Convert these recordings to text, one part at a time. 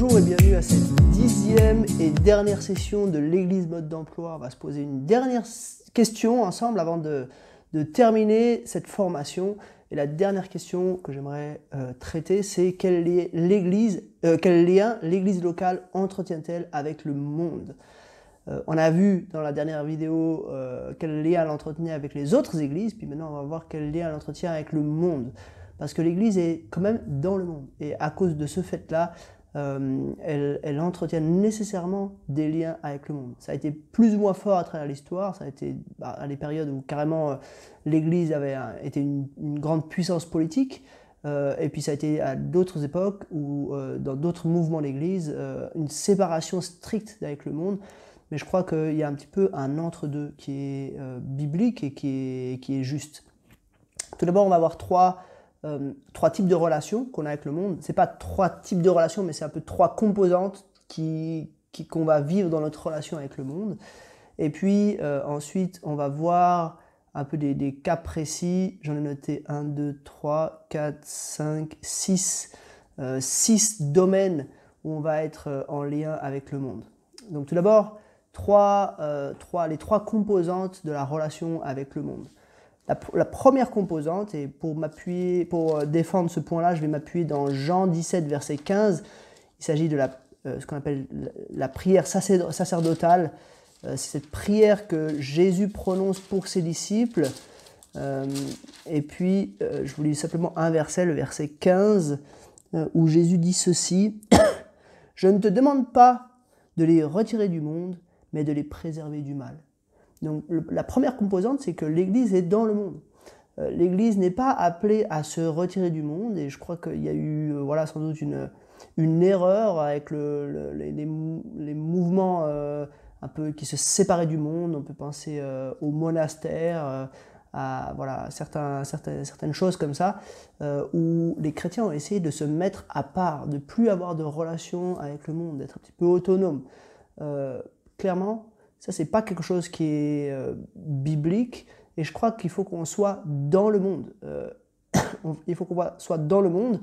Bonjour et bienvenue à cette dixième et dernière session de l'Église mode d'emploi. On va se poser une dernière question ensemble avant de, terminer cette formation. Et la dernière question que j'aimerais euh, traiter, c'est quel, euh, quel lien l'Église locale entretient-elle avec le monde? Euh, On a vu dans la dernière vidéo quel lien elle entretenait avec les autres églises, puis maintenant on va voir quel lien elle entretient avec le monde. Parce que l'Église est quand même dans le monde. Et à cause de ce fait-là, euh, elle, entretient nécessairement des liens avec le monde. Ça a été plus ou moins fort à travers l'histoire, ça a été bah, à des périodes où carrément euh, l'Église avait été une, grande puissance politique, euh, et puis ça a été à d'autres époques où dans d'autres mouvements d'Église, une séparation stricte avec le monde. Mais je crois qu'il y a un petit peu un entre-deux qui est biblique et qui est, qui est juste. Tout d'abord, on va avoir trois euh, trois types de relations qu'on a avec le monde. C'est pas trois types de relations, mais c'est un peu trois composantes qui qu'on va vivre dans notre relation avec le monde. Et puis euh, ensuite, on va voir un peu des, cas précis. J'en ai noté 1, 2, 3, 4, 5, 6. 6 domaines où on va être euh, en lien avec le monde. Donc tout d'abord, trois, trois, les trois composantes de la relation avec le monde. La, première composante, et pour m'appuyer, pour euh, défendre ce point-là, je vais m'appuyer dans Jean 17, verset 15. Il s'agit de la, euh, ce qu'on appelle la prière sacerdotale. Euh, c'est cette prière que Jésus prononce pour ses disciples. et puis, je vous lis simplement un verset, le verset 15, où Jésus dit ceci Je ne te demande pas de les retirer du monde, mais de les préserver du mal. Donc la première composante, c'est que l'Église est dans le monde. Euh, L'Église n'est pas appelée à se retirer du monde, et je crois qu'il y a eu euh, voilà, sans doute une, une erreur avec le, les, mouvements euh, un peu qui se séparaient du monde. On peut penser au monastère, à voilà, certains, certaines, certaines choses comme ça, où les chrétiens ont essayé de se mettre à part, de plus avoir de relation avec le monde, d'être un petit peu autonome. clairement, ça, c'est pas quelque chose qui est euh, biblique. Et je crois qu'il faut qu'on soit dans le monde. Euh, il faut qu'on soit dans le monde.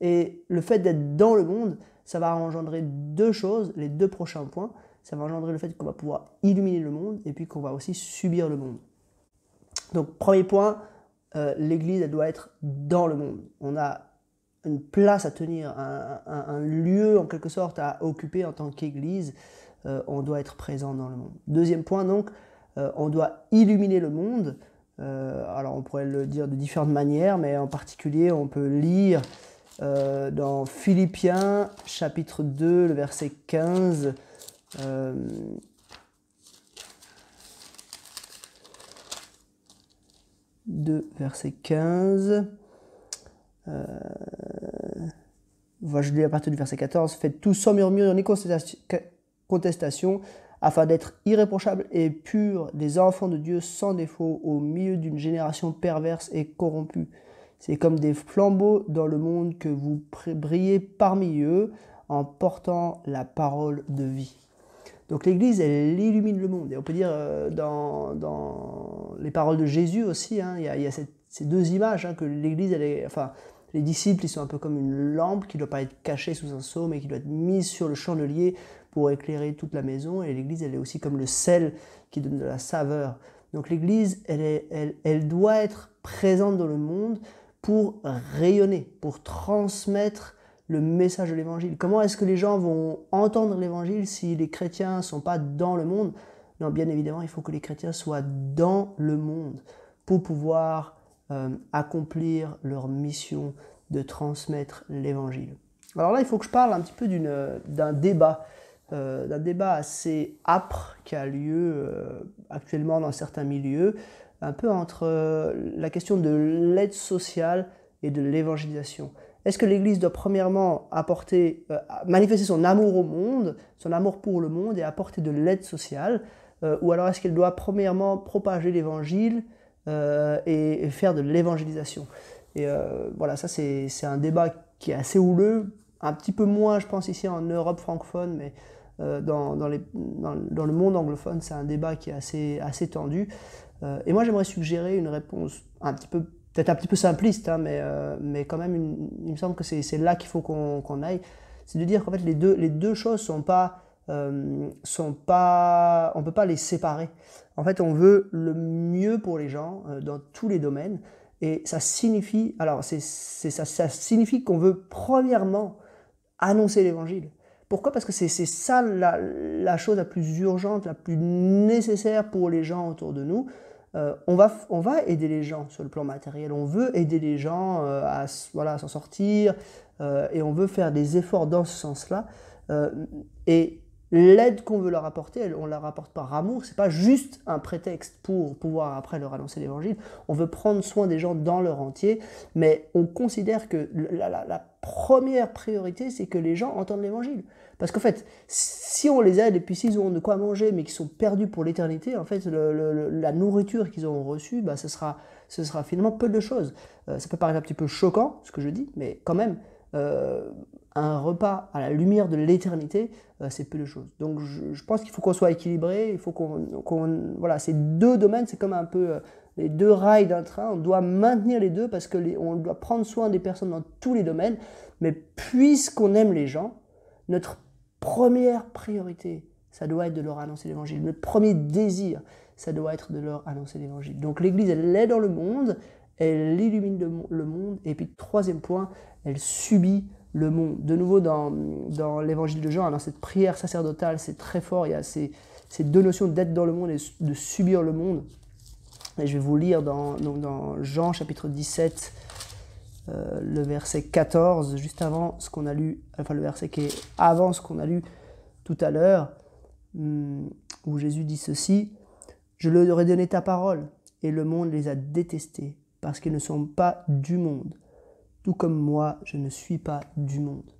Et le fait d'être dans le monde, ça va engendrer deux choses, les deux prochains points. Ça va engendrer le fait qu'on va pouvoir illuminer le monde et puis qu'on va aussi subir le monde. Donc, premier point, euh, l'Église, elle doit être dans le monde. On a une place à tenir, un lieu en quelque sorte à occuper en tant qu'Église. Euh, on doit être présent dans le monde. Deuxième point, donc, euh, on doit illuminer le monde. Euh, alors, on pourrait le dire de différentes manières, mais en particulier, on peut lire dans Philippiens, chapitre 2, le verset 15. de verset 15. je lis à partir du verset 14. Faites tout sans murmure ni contestation, afin d'être irréprochables et purs, des enfants de Dieu sans défaut, au milieu d'une génération perverse et corrompue. C'est comme des flambeaux dans le monde que vous brillez parmi eux en portant la parole de vie. Donc l'Église, elle illumine le monde. Et on peut dire euh, dans, dans les paroles de Jésus aussi, hein, il y a, ces deux images hein, que l'Église, est, enfin, les disciples, ils sont un peu comme une lampe qui ne doit pas être cachée sous un seau, mais qui doit être mise sur le chandelier pour éclairer toute la maison. Et l'Église, elle est aussi comme le sel qui donne de la saveur. Donc l'Église, elle, doit être présente dans le monde pour rayonner, pour transmettre le message de l'Évangile. Comment est-ce que les gens vont entendre l'Évangile si les chrétiens ne sont pas dans le monde? Non, bien évidemment, il faut que les chrétiens soient dans le monde pour pouvoir euh, accomplir leur mission de transmettre l'Évangile. Alors là, il faut que je parle un petit peu d'un débat euh, d'un débat assez âpre qui a lieu euh, actuellement dans certains milieux, un peu entre euh, la question de l'aide sociale et de l'évangélisation. Est-ce que l'Église doit premièrement apporter, manifester son amour au monde, son amour pour le monde et apporter de l'aide sociale Ou alors est-ce qu'elle doit premièrement propager l'Évangile et, et, faire de l'évangélisation? Et voilà, ça c'est un débat qui est assez houleux, un petit peu moins je pense ici en Europe francophone, mais dans, dans, le monde anglophone, c'est un débat qui est assez, tendu. Euh, et moi, j'aimerais suggérer une réponse un petit peu, peut-être un petit peu simpliste, hein, mais, euh, mais quand même, il me semble que c'est là qu'il faut qu'on aille. c'est de dire qu'en fait les deux, choses sont pas, euh, sont pas, on peut pas les séparer. En fait, on veut le mieux pour les gens euh, dans tous les domaines, et ça signifie, alors ça signifie qu'on veut premièrement annoncer l'évangile. Pourquoi? Parce que c'est ça la, la, chose la plus urgente, la plus nécessaire pour les gens autour de nous. Euh, on, va, on va aider les gens sur le plan matériel, on veut aider les gens euh, à voilà, s'en sortir euh, et on veut faire des efforts dans ce sens-là. et l'aide qu'on veut leur apporter, on la rapporte par amour, c'est pas juste un prétexte pour pouvoir après leur annoncer l'évangile. On veut prendre soin des gens dans leur entier, mais on considère que la, première priorité, c'est que les gens entendent l'évangile. Parce qu'en fait, si on les aide et puis s'ils ont de quoi manger, mais qu'ils sont perdus pour l'éternité, en fait, la nourriture qu'ils ont reçue, bah, ce, sera, ce sera finalement peu de choses. Euh, ça peut paraître un petit peu choquant, ce que je dis, mais quand même, euh, un repas à la lumière de l'éternité, euh, c'est peu de choses. Donc je, pense qu'il faut qu'on soit équilibré, il faut qu'on... voilà, ces deux domaines, c'est comme un peu les deux rails d'un train, on doit maintenir les deux parce qu'on doit prendre soin des personnes dans tous les domaines, mais puisqu'on aime les gens, notre première priorité, ça doit être de leur annoncer l'évangile. Notre premier désir, ça doit être de leur annoncer l'évangile. Donc l'Église, elle est dans le monde, elle illumine le monde, et puis troisième point, elle subit le monde. De nouveau, dans, dans l'évangile de Jean, dans cette prière sacerdotale, c'est très fort. Il y a ces, ces deux notions d'être dans le monde et de subir le monde. Et je vais vous lire dans, dans Jean chapitre 17, euh, le verset 14, juste avant ce qu'on a lu, enfin le verset qui est avant ce qu'on a lu tout à l'heure, hmm, où Jésus dit ceci Je leur ai donné ta parole, et le monde les a détestés, parce qu'ils ne sont pas du monde, tout comme moi, je ne suis pas du monde.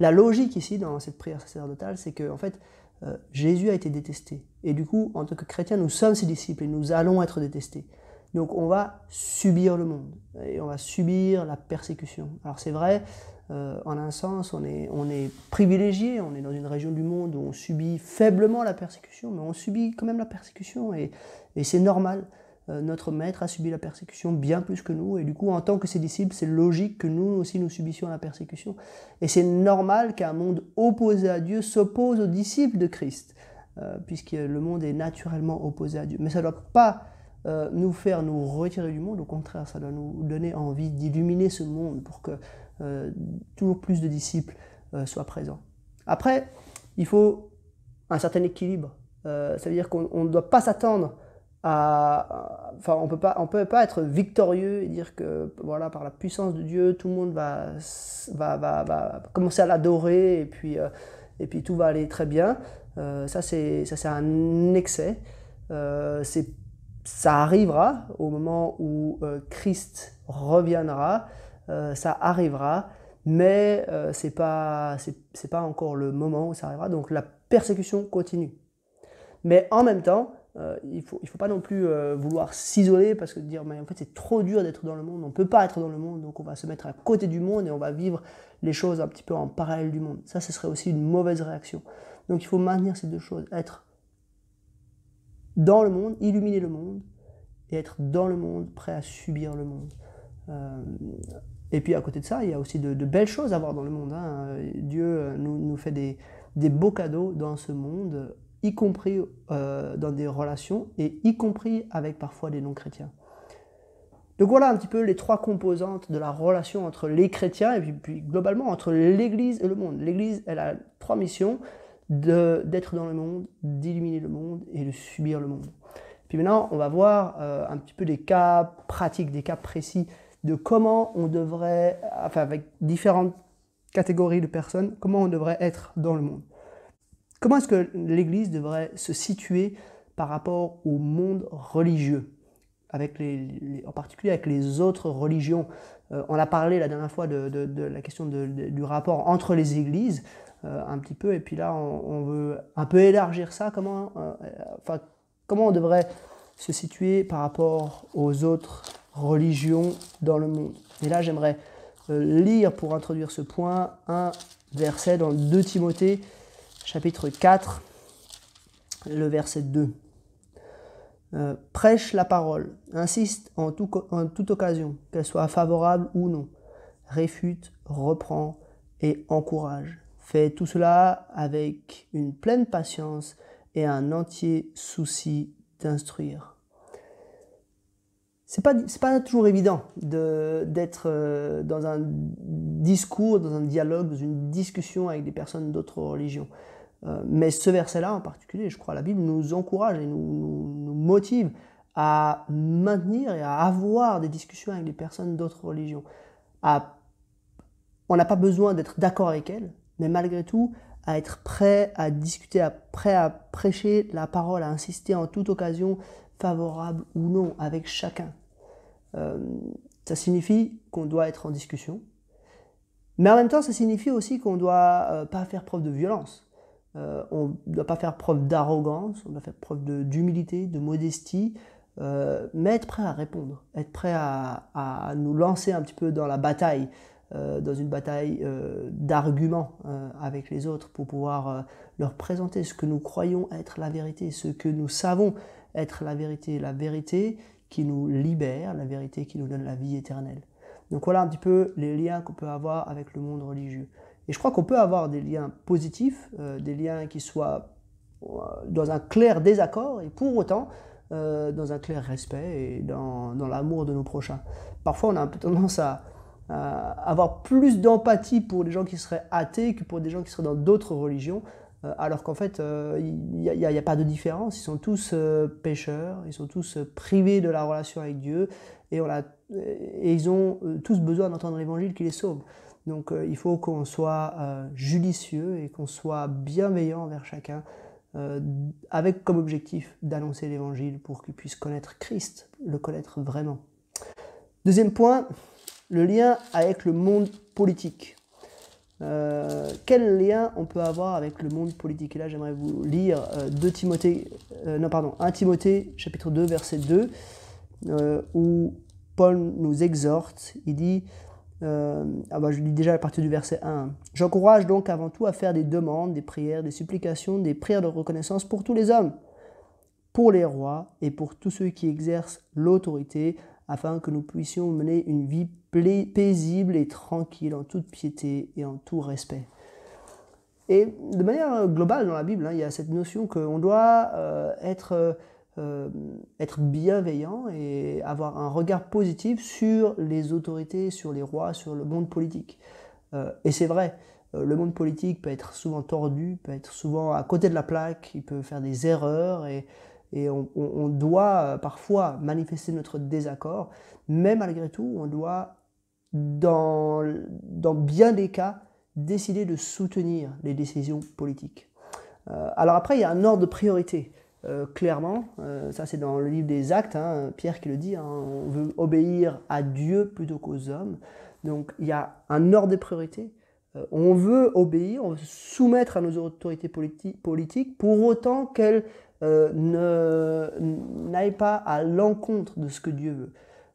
La logique ici, dans cette prière sacerdotale, c'est que en fait, euh, Jésus a été détesté. Et du coup, en tant que chrétien, nous sommes ses disciples et nous allons être détestés. Donc on va subir le monde et on va subir la persécution. Alors c'est vrai, euh, en un sens, on est, on est privilégié, on est dans une région du monde où on subit faiblement la persécution, mais on subit quand même la persécution et, c'est normal. Euh, notre maître a subi la persécution bien plus que nous, et du coup, en tant que ses disciples, c'est logique que nous aussi nous subissions la persécution. Et c'est normal qu'un monde opposé à Dieu s'oppose aux disciples de Christ, euh, puisque le monde est naturellement opposé à Dieu. Mais ça ne doit pas euh, nous faire nous retirer du monde, au contraire, ça doit nous donner envie d'illuminer ce monde pour que toujours plus de disciples soient présents. Après, il faut un certain équilibre. ça veut dire qu'on ne doit pas s'attendre enfin, on peut pas, on peut pas être victorieux et dire que voilà, par la puissance de Dieu, tout le monde va, va, va, va commencer à l'adorer et puis, euh, et puis tout va aller très bien. Euh, ça, c'est, ça, c'est un excès. Euh, c'est, ça arrivera au moment où Christ reviendra. ça arrivera, mais pas, c'est, c'est pas encore le moment où ça arrivera. Donc la persécution continue. Mais en même temps, euh, il ne faut, il faut pas non plus euh, vouloir s'isoler parce que dire mais en fait c'est trop dur d'être dans le monde, on ne peut pas être dans le monde, donc on va se mettre à côté du monde et on va vivre les choses un petit peu en parallèle du monde. Ça, ce serait aussi une mauvaise réaction. Donc il faut maintenir ces deux choses, être dans le monde, illuminer le monde, et être dans le monde, prêt à subir le monde. Euh, et puis à côté de ça, il y a aussi de, belles choses à voir dans le monde. Hein. Dieu nous, nous fait des, des beaux cadeaux dans ce monde y compris euh, dans des relations et y compris avec parfois des non-chrétiens. Donc voilà un petit peu les trois composantes de la relation entre les chrétiens et puis, globalement entre l'Église et le monde. L'Église, elle a trois missions, d'être dans le monde, d'illuminer le monde et de subir le monde. Puis maintenant, on va voir euh, un petit peu des cas pratiques, des cas précis de comment on devrait, enfin avec différentes catégories de personnes, comment on devrait être dans le monde. Comment est-ce que l'Église devrait se situer par rapport au monde religieux? Avec les, en particulier avec les autres religions. Euh, on a parlé la dernière fois de, la question du rapport entre les églises, un petit peu, et puis là, on, veut un peu élargir ça. Comment, euh, enfin, comment on devrait se situer par rapport aux autres religions dans le monde? Et là, j'aimerais lire pour introduire ce point un verset dans 2 Timothée chapitre 4, le verset 2. Euh, prêche la parole, insiste en, en toute occasion, qu'elle soit favorable ou non, réfute, reprend et encourage. Fais tout cela avec une pleine patience et un entier souci d'instruire. C'est pas, pas toujours évident d'être euh, dans un discours, dans un dialogue, dans une discussion avec des personnes d'autres religions. Euh, mais ce verset-là en particulier, je crois, la Bible nous encourage et nous, nous, motive à maintenir et à avoir des discussions avec des personnes d'autres religions. on n'a pas besoin d'être d'accord avec elles, mais malgré tout, à être prêt à discuter, à, prêt à prêcher la parole, à insister en toute occasion, favorable ou non, avec chacun. Euh, ça signifie qu'on doit être en discussion, mais en même temps, ça signifie aussi qu'on ne doit euh, pas faire preuve de violence. Euh, on ne doit pas faire preuve d'arrogance, on doit faire preuve d'humilité, de, modestie, mais être prêt à répondre, être prêt à, à, nous lancer un petit peu dans la bataille, dans une bataille d'arguments avec les autres pour pouvoir leur présenter ce que nous croyons être la vérité, ce que nous savons être la vérité, la vérité qui nous libère, la vérité qui nous donne la vie éternelle. Donc voilà un petit peu les liens qu'on peut avoir avec le monde religieux. Et je crois qu'on peut avoir des liens positifs, euh, des liens qui soient euh, dans un clair désaccord et pour autant euh, dans un clair respect et dans, dans l'amour de nos prochains. Parfois on a un peu tendance à, à avoir plus d'empathie pour les gens qui seraient athées que pour des gens qui seraient dans d'autres religions. Euh, alors qu'en fait, il euh, n'y a, pas de différence. Ils sont tous euh, pécheurs, ils sont tous privés de la relation avec Dieu, et, ils ont tous besoin d'entendre l'évangile qui les sauve. Donc il faut qu'on soit judicieux et qu'on soit bienveillant envers chacun, avec comme objectif d'annoncer l'évangile pour qu'ils puissent connaître Christ, le connaître vraiment. Deuxième point, le lien avec le monde politique. Euh, quel lien on peut avoir avec le monde politique? Et là, j'aimerais vous lire euh, Timothée, euh, non, pardon, 1 Timothée, chapitre 2, verset 2, où Paul nous exhorte. Il dit, ah bah, je lis déjà à partir du verset 1. J'encourage donc avant tout à faire des demandes, des prières, des supplications, des prières de reconnaissance pour tous les hommes, pour les rois et pour tous ceux qui exercent l'autorité, afin que nous puissions mener une vie paisible et tranquille en toute piété et en tout respect. Et de manière globale dans la Bible, hein, il y a cette notion qu'on doit euh, être, euh, être bienveillant et avoir un regard positif sur les autorités, sur les rois, sur le monde politique. Euh, et c'est vrai, le monde politique peut être souvent tordu, peut être souvent à côté de la plaque, il peut faire des erreurs et et on, doit euh, parfois manifester notre désaccord, mais malgré tout, on doit, dans, bien des cas, décider de soutenir les décisions politiques. Euh, alors après, il y a un ordre de priorité. Euh, clairement, ça c'est dans le livre des Actes, hein, Pierre qui le dit, hein, on veut obéir à Dieu plutôt qu'aux hommes. Donc il y a un ordre de priorité. on veut obéir, on veut se soumettre à nos autorités politiques pour autant qu'elles euh, n'aillent pas à l'encontre de ce que Dieu veut.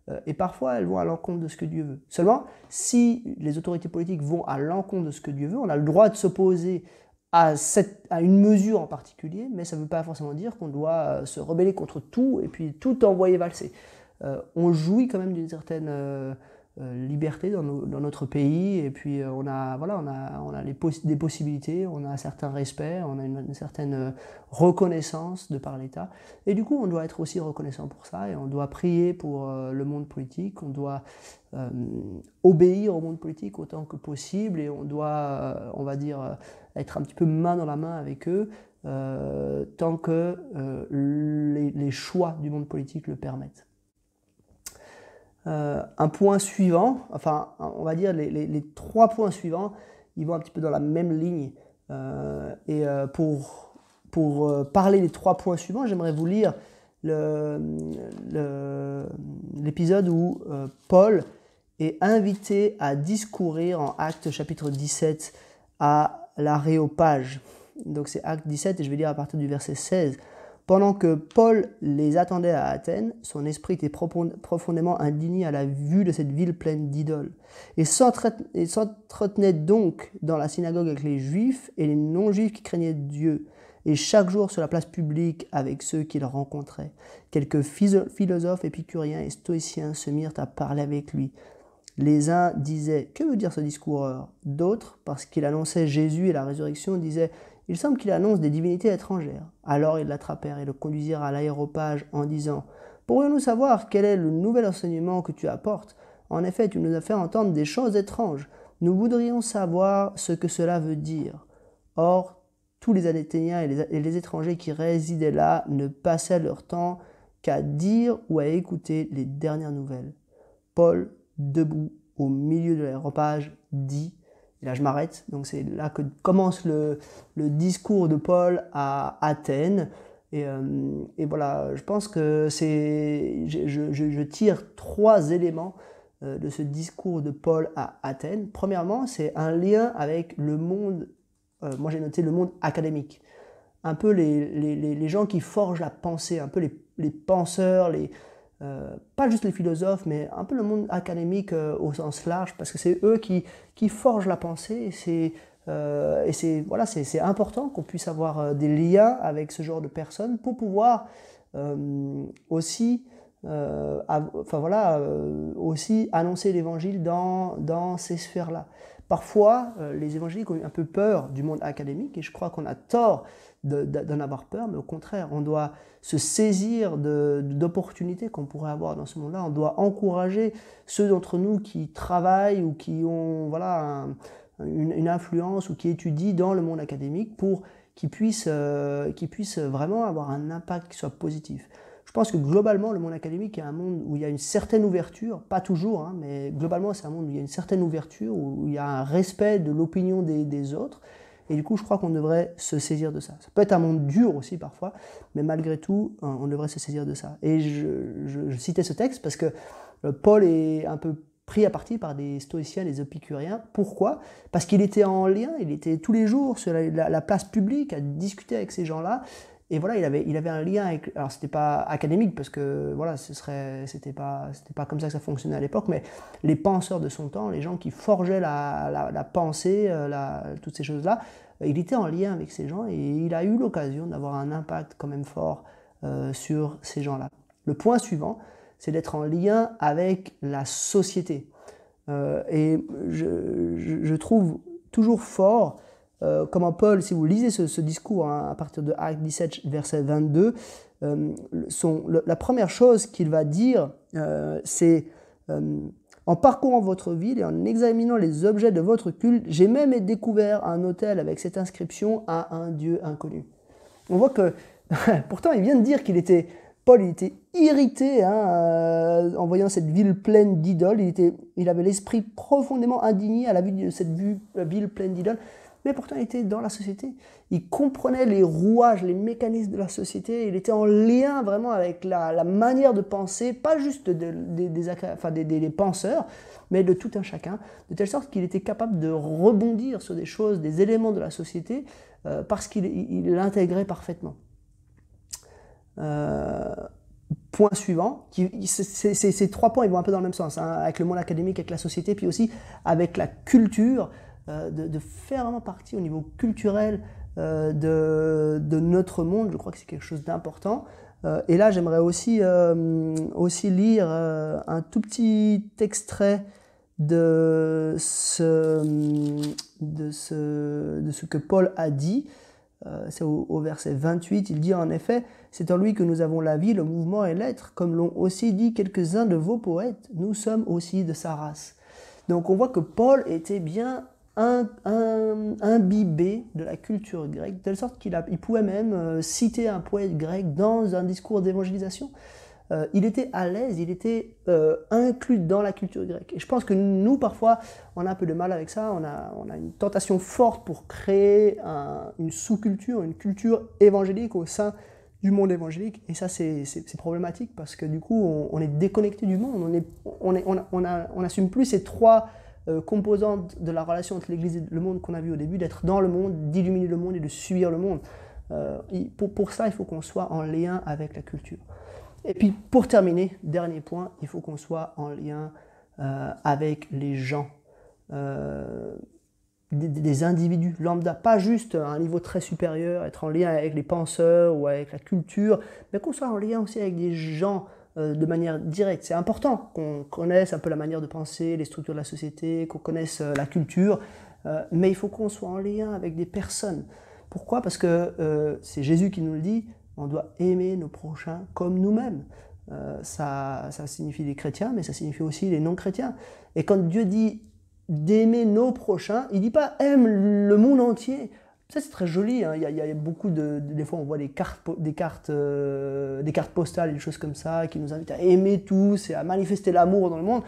Euh, et parfois, elles vont à l'encontre de ce que Dieu veut. Seulement, si les autorités politiques vont à l'encontre de ce que Dieu veut, on a le droit de s'opposer à, à une mesure en particulier, mais ça ne veut pas forcément dire qu'on doit euh, se rebeller contre tout et puis tout envoyer valser. on jouit quand même d'une certaine euh, liberté dans, notre pays. Et puis euh, on a voilà on a on a les des possibilités on a un certain respect on a une, certaine euh, reconnaissance de par l'État. Et du coup on doit être aussi reconnaissant pour ça. Et on doit prier pour le monde politique. On doit obéir au monde politique autant que possible. Et on doit on va dire être un petit peu main dans la main avec eux tant que les choix du monde politique le permettent euh, un point suivant, enfin on va dire les, trois points suivants, ils vont un petit peu dans la même ligne. Euh, et euh, pour, pour parler des trois points suivants, j'aimerais vous lire l'épisode où Paul est invité à discourir en Acte chapitre 17 à l'Aréopage. Donc c'est Acte 17 et je vais lire à partir du verset 16. Pendant que Paul les attendait à Athènes, son esprit était profondément indigné à la vue de cette ville pleine d'idoles, et s'entretenait donc dans la synagogue avec les juifs et les non-juifs qui craignaient Dieu, et chaque jour sur la place publique avec ceux qu'il rencontrait. Quelques philosophes épicuriens et stoïciens se mirent à parler avec lui. Les uns disaient Que veut dire ce discoureur? D'autres, parce qu'il annonçait Jésus et la résurrection, disaient Il semble qu'il annonce des divinités étrangères. Alors ils l'attrapèrent et le conduisirent à l'aéropage en disant Pourrions-nous savoir quel est le nouvel enseignement que tu apportes? En effet, tu nous as fait entendre des choses étranges. Nous voudrions savoir ce que cela veut dire. Or, tous les Athéniens et les, étrangers qui résidaient là ne passaient leur temps qu'à dire ou à écouter les dernières nouvelles. Paul, debout au milieu de l'aéropage, dit, et là je m'arrête, donc c'est là que commence le, discours de Paul à Athènes. Euh, et, voilà, je pense que c'est, je, tire trois éléments euh, de ce discours de Paul à Athènes. Premièrement, c'est un lien avec le monde, euh, moi j'ai noté le monde académique. Un peu les, les, gens qui forgent la pensée, un peu les, les penseurs, les, pas juste les philosophes, mais un peu le monde académique au sens large, parce que c'est eux qui, forgent la pensée, et c'est euh, important qu'on puisse avoir euh, des liens avec ce genre de personnes pour pouvoir euh, aussi, voilà, aussi annoncer l'évangile dans ces sphères-là. Parfois, les évangéliques ont eu un peu peur du monde académique et je crois qu'on a tort d'en avoir peur, mais au contraire, on doit se saisir d'opportunités qu'on pourrait avoir dans ce monde-là. On doit encourager ceux d'entre nous qui travaillent ou qui ont voilà, un, une, influence ou qui étudie dans le monde académique pour qu'ils puissent, euh, vraiment avoir un impact qui soit positif. Je pense que globalement, le monde académique est un monde où il y a une certaine ouverture, pas toujours, hein, mais globalement, c'est un monde où il y a une certaine ouverture, où il y a un respect de l'opinion des, autres. Et du coup, je crois qu'on devrait se saisir de ça. Ça peut être un monde dur aussi parfois, mais malgré tout, hein, on devrait se saisir de ça. Et je, je citais ce texte parce que euh, Paul est un peu pris à partie par des stoïciens, des épicuriens. Pourquoi? Parce qu'il était en lien, il était tous les jours sur la, place publique à discuter avec ces gens-là. Et voilà, il avait, il avait un lien avec. Alors, c'était pas académique parce que voilà, ce serait, c'était pas, c'était pas comme ça que ça fonctionnait à l'époque, mais les penseurs de son temps, les gens qui forgeaient la, la, pensée, euh, toutes ces choses-là, il était en lien avec ces gens et il a eu l'occasion d'avoir un impact quand même fort euh, sur ces gens-là. Le point suivant, c'est d'être en lien avec la société. Euh, et je, trouve toujours fort euh, comment Paul, si vous lisez ce, discours hein, à partir de Acte 17, verset 22, euh, la première chose qu'il va dire, c'est en parcourant votre ville et en examinant les objets de votre culte, j'ai même découvert un hôtel avec cette inscription à un Dieu inconnu. On voit que, pourtant, il vient de dire qu'il était Paul il était irrité hein, euh, en voyant cette ville pleine d'idoles. Il, il avait l'esprit profondément indigné à la vue de cette euh, ville pleine d'idoles. Mais pourtant, il était dans la société. Il comprenait les rouages, les mécanismes de la société. Il était en lien vraiment avec la, manière de penser, pas juste des, penseurs, mais de tout un chacun, de telle sorte qu'il était capable de rebondir sur des choses, des éléments de la société, euh, parce qu'il l'intégrait parfaitement. Euh, point suivant, ces trois points ils vont un peu dans le même sens, hein, avec le monde académique, avec la société, puis aussi avec la culture, euh, de, faire vraiment partie au niveau culturel euh, de, notre monde, je crois que c'est quelque chose d'important. et là, j'aimerais aussi, aussi lire un tout petit extrait de, ce, de ce que Paul a dit. c'est au, verset 28, il dit en effet, c'est en lui que nous avons la vie, le mouvement et l'être, comme l'ont aussi dit quelques-uns de vos poètes. Nous sommes aussi de sa race. Donc on voit que Paul était bien un, imbibé de la culture grecque, de telle sorte qu'il il pouvait même euh, citer un poète grec dans un discours d'évangélisation. Euh, il était à l'aise, il était euh, inclus dans la culture grecque. Et je pense que nous, parfois, on a un peu de mal avec ça, on a, une tentation forte pour créer une sous-culture, une culture évangélique au sein du monde évangélique. Et ça, c'est problématique parce que du coup, on, est déconnecté du monde. On, est, on, est, on, a, on assume plus ces trois euh, composantes de la relation entre l'Église et le monde qu'on a vu au début, d'être dans le monde, d'illuminer le monde et de suivre le monde. Euh, pour, ça, il faut qu'on soit en lien avec la culture. Et puis, pour terminer, dernier point, il faut qu'on soit en lien euh, avec les gens des, individus lambda, pas juste à un niveau très supérieur, être en lien avec les penseurs ou avec la culture, mais qu'on soit en lien aussi avec des gens de manière directe. C'est important qu'on connaisse un peu la manière de penser, les structures de la société, qu'on connaisse la culture, mais il faut qu'on soit en lien avec des personnes. Pourquoi? Parce que c'est Jésus qui nous le dit, on doit aimer nos prochains comme nous-mêmes. ça, ça signifie les chrétiens, mais ça signifie aussi les non-chrétiens. Et quand Dieu dit d'aimer nos prochains. Il dit pas aime le monde entier. Ça c'est très joli. Hein. Il, y a, beaucoup de, des fois on voit des cartes, des cartes, euh, des cartes postales, des choses comme ça qui nous invitent à aimer tous et à manifester l'amour dans le monde.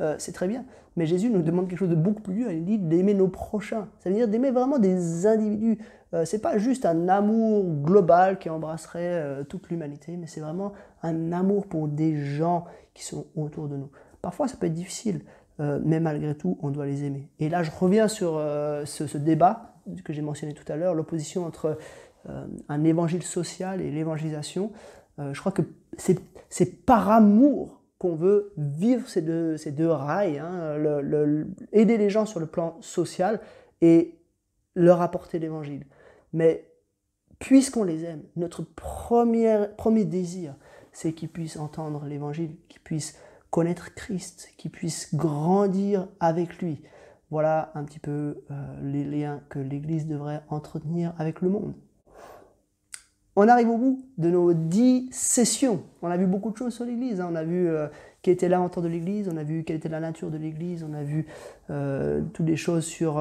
Euh, c'est très bien. Mais Jésus nous demande quelque chose de beaucoup plus dur. Il dit d'aimer nos prochains. Ça veut dire d'aimer vraiment des individus. Euh, c'est pas juste un amour global qui embrasserait toute l'humanité, mais c'est vraiment un amour pour des gens qui sont autour de nous. Parfois ça peut être difficile. Euh, mais malgré tout, on doit les aimer. Et là, je reviens sur euh, ce, débat que j'ai mentionné tout à l'heure, l'opposition entre euh, un évangile social et l'évangélisation. je crois que c'est par amour qu'on veut vivre ces deux, ces deux rails, hein, aider les gens sur le plan social et leur apporter l'évangile. Mais puisqu'on les aime, notre premier, premier désir, c'est qu'ils puissent entendre l'évangile, qu'ils puissent connaître Christ, qui puisse grandir avec lui. Voilà un petit peu euh, les liens que l'Église devrait entretenir avec le monde. On arrive au bout de nos dix sessions. On a vu beaucoup de choses sur l'Église. Hein. On a vu euh, qui était de l'Église, on a vu quelle était la nature de l'Église, on a vu euh, toutes les choses sur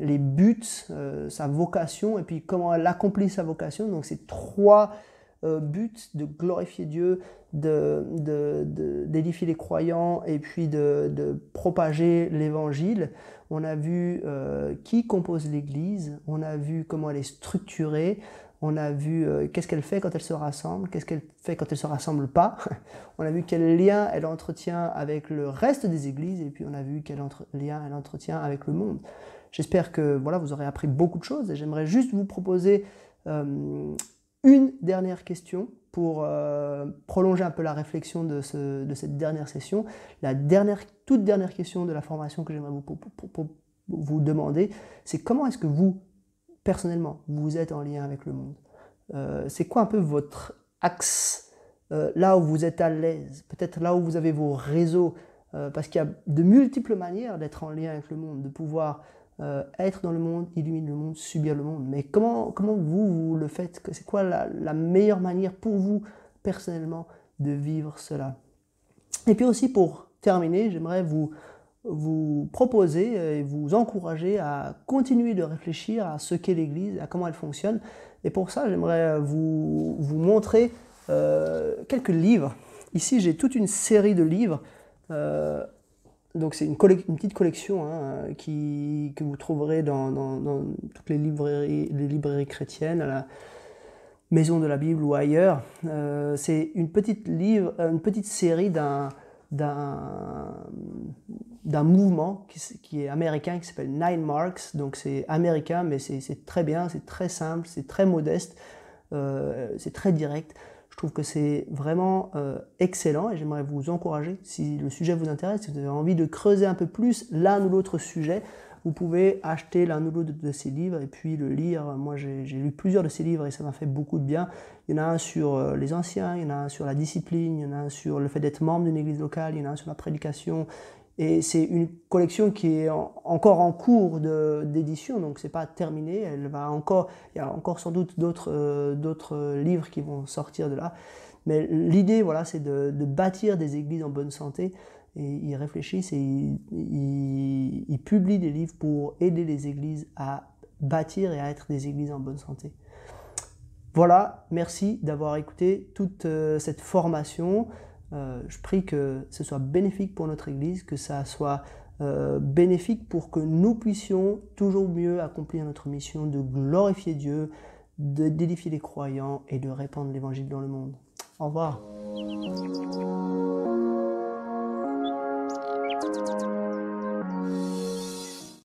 les buts, sa vocation, et puis comment elle accomplit sa vocation. Donc c'est trois euh, but de glorifier Dieu, d'édifier les croyants et puis de, propager l'évangile. On a vu euh, qui compose l'Église, on a vu comment elle est structurée, on a vu euh, qu'est-ce qu'elle fait quand elle se rassemble, qu'est-ce qu'elle fait quand elle ne se rassemble pas. on a vu quel lien elle entretient avec le reste des églises et puis on a vu quel lien elle entretient avec le monde. J'espère que voilà, vous aurez appris beaucoup de choses et j'aimerais juste vous proposer une dernière question pour euh, prolonger un peu la réflexion de, cette dernière session. La dernière, toute dernière question de la formation que j'aimerais vous, vous, demander, c'est comment est-ce que vous, personnellement, vous êtes en lien avec le monde? Euh, C'est quoi un peu votre axe, euh, là où vous êtes à l'aise, peut-être là où vous avez vos réseaux, parce qu'il y a de multiples manières d'être en lien avec le monde, de pouvoir euh, être dans le monde, illuminer le monde, subir le monde. Mais comment, comment vous, vous le faites? C'est quoi la, meilleure manière pour vous, personnellement, de vivre cela? Et puis aussi, pour terminer, j'aimerais vous, vous proposer et vous encourager à continuer de réfléchir à ce qu'est l'Église, à comment elle fonctionne. Et pour ça, j'aimerais vous, vous montrer euh, quelques livres. Ici, j'ai toute une série de livres. Euh, donc c'est une, petite collection hein, qui, que vous trouverez dans, toutes les librairies, chrétiennes, à la Maison de la Bible ou ailleurs. Euh, c'est une petite, livre, une petite série d'un, d'un, mouvement qui, est américain, qui s'appelle Nine Marks. Donc c'est américain, mais c'est, très bien, c'est très simple, c'est très modeste, euh, c'est très direct. Je trouve que c'est vraiment euh, excellent et j'aimerais vous encourager, si le sujet vous intéresse, si vous avez envie de creuser un peu plus l'un ou l'autre sujet, vous pouvez acheter l'un ou l'autre de ces livres et puis le lire. Moi, j'ai lu plusieurs de ces livres et ça m'a fait beaucoup de bien. Il y en a un sur euh, les anciens, il y en a un sur la discipline, il y en a un sur le fait d'être membre d'une église locale, il y en a un sur la prédication, et c'est une collection qui est encore en cours d'édition, donc c'est pas terminé. Elle va encore, il y a encore sans doute d'autres euh, livres qui vont sortir de là. Mais l'idée, voilà, c'est de, bâtir des églises en bonne santé. Et ils réfléchissent et ils, ils, publient des livres pour aider les églises à bâtir et à être des églises en bonne santé. Voilà, merci d'avoir écouté toute euh, cette formation. Euh, je prie que ce soit bénéfique pour notre Église, que ça soit euh, bénéfique pour que nous puissions toujours mieux accomplir notre mission de glorifier Dieu, de d'édifier les croyants et de répandre l'Évangile dans le monde. Au revoir.